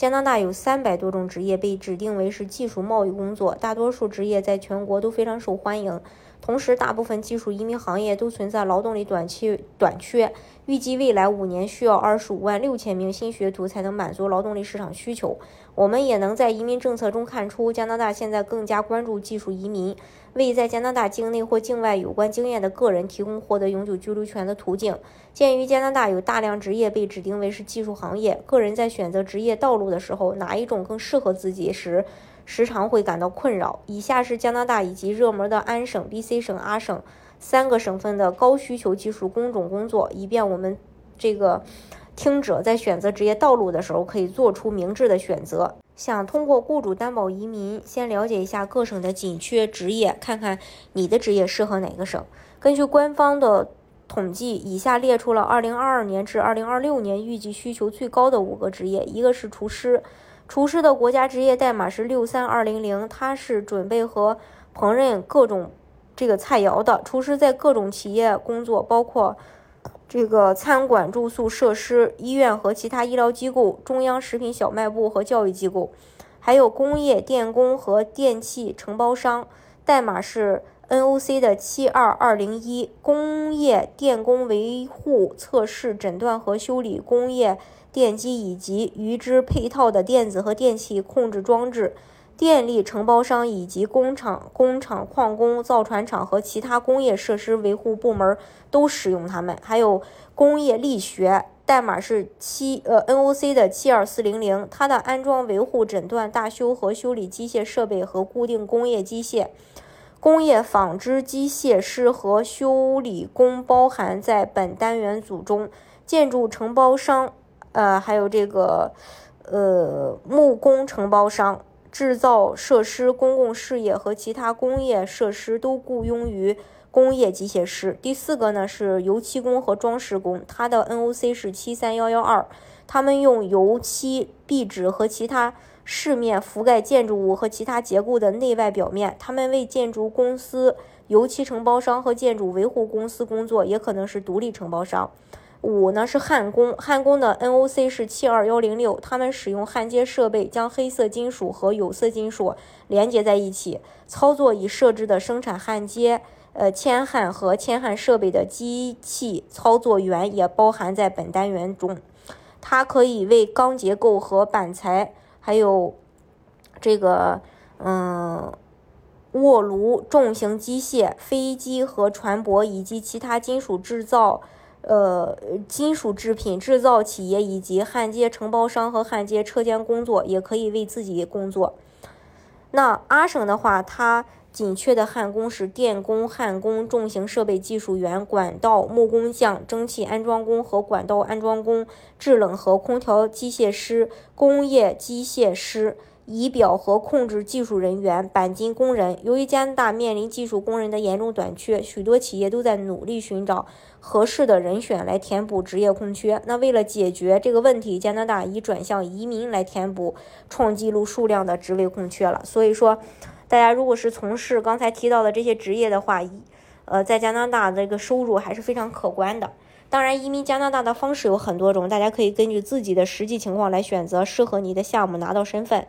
加拿大有三百多种职业被指定为是技术贸易工作，大多数职业在全国都非常受欢迎。同时，大部分技术移民行业都存在劳动力短缺短缺。预计未来五年需要二十五万六千名新学徒才能满足劳动力市场需求。我们也能在移民政策中看出，加拿大现在更加关注技术移民，为在加拿大境内或境外有关经验的个人提供获得永久居留权的途径。鉴于加拿大有大量职业被指定为是技术行业，个人在选择职业道路的时候，哪一种更适合自己时，时常会感到困扰。以下是加拿大以及热门的安省、BC 省、阿省三个省份的高需求技术工种工作，以便我们这个听者在选择职业道路的时候可以做出明智的选择。想通过雇主担保移民，先了解一下各省的紧缺职业，看看你的职业适合哪个省。根据官方的统计，以下列出了2022年至2026年预计需求最高的五个职业，一个是厨师。厨师的国家职业代码是六三二零零，他是准备和烹饪各种这个菜肴的。厨师在各种企业工作，包括这个餐馆、住宿设施、医院和其他医疗机构、中央食品小卖部和教育机构，还有工业电工和电器承包商，代码是 NOC 的七二二零一。工业电工维护、测试、诊断和修理工业。电机以及与之配套的电子和电气控制装置，电力承包商以及工厂、工厂、矿工、造船厂和其他工业设施维护部门都使用它们。还有工业力学，代码是七呃 NOC 的七二四零零，它的安装、维护、诊断、大修和修理机械设备和固定工业机械。工业纺织机械师和修理工包含在本单元组中。建筑承包商。呃，还有这个，呃，木工承包商、制造设施、公共事业和其他工业设施都雇佣于工业机械师。第四个呢是油漆工和装饰工，它的 NOC 是七三幺幺二，他们用油漆、壁纸和其他饰面覆盖建筑物和其他结构的内外表面。他们为建筑公司、油漆承包商和建筑维护公司工作，也可能是独立承包商。五呢是焊工，焊工的 NOC 是七二幺零六，他们使用焊接设备将黑色金属和有色金属连接在一起，操作已设置的生产焊接、呃铅焊和铅焊设备的机器操作员也包含在本单元中。它可以为钢结构和板材，还有这个嗯卧炉、重型机械、飞机和船舶以及其他金属制造。呃，金属制品制造企业以及焊接承包商和焊接车间工作也可以为自己工作。那阿省的话，它紧缺的焊工是电工、焊工、重型设备技术员、管道木工匠、蒸汽安装工和管道安装工、制冷和空调机械师、工业机械师。仪表和控制技术人员、钣金工人。由于加拿大面临技术工人的严重短缺，许多企业都在努力寻找合适的人选来填补职业空缺。那为了解决这个问题，加拿大已转向移民来填补创纪录数量的职位空缺了。所以说，大家如果是从事刚才提到的这些职业的话，呃，在加拿大这个收入还是非常可观的。当然，移民加拿大的方式有很多种，大家可以根据自己的实际情况来选择适合你的项目，拿到身份。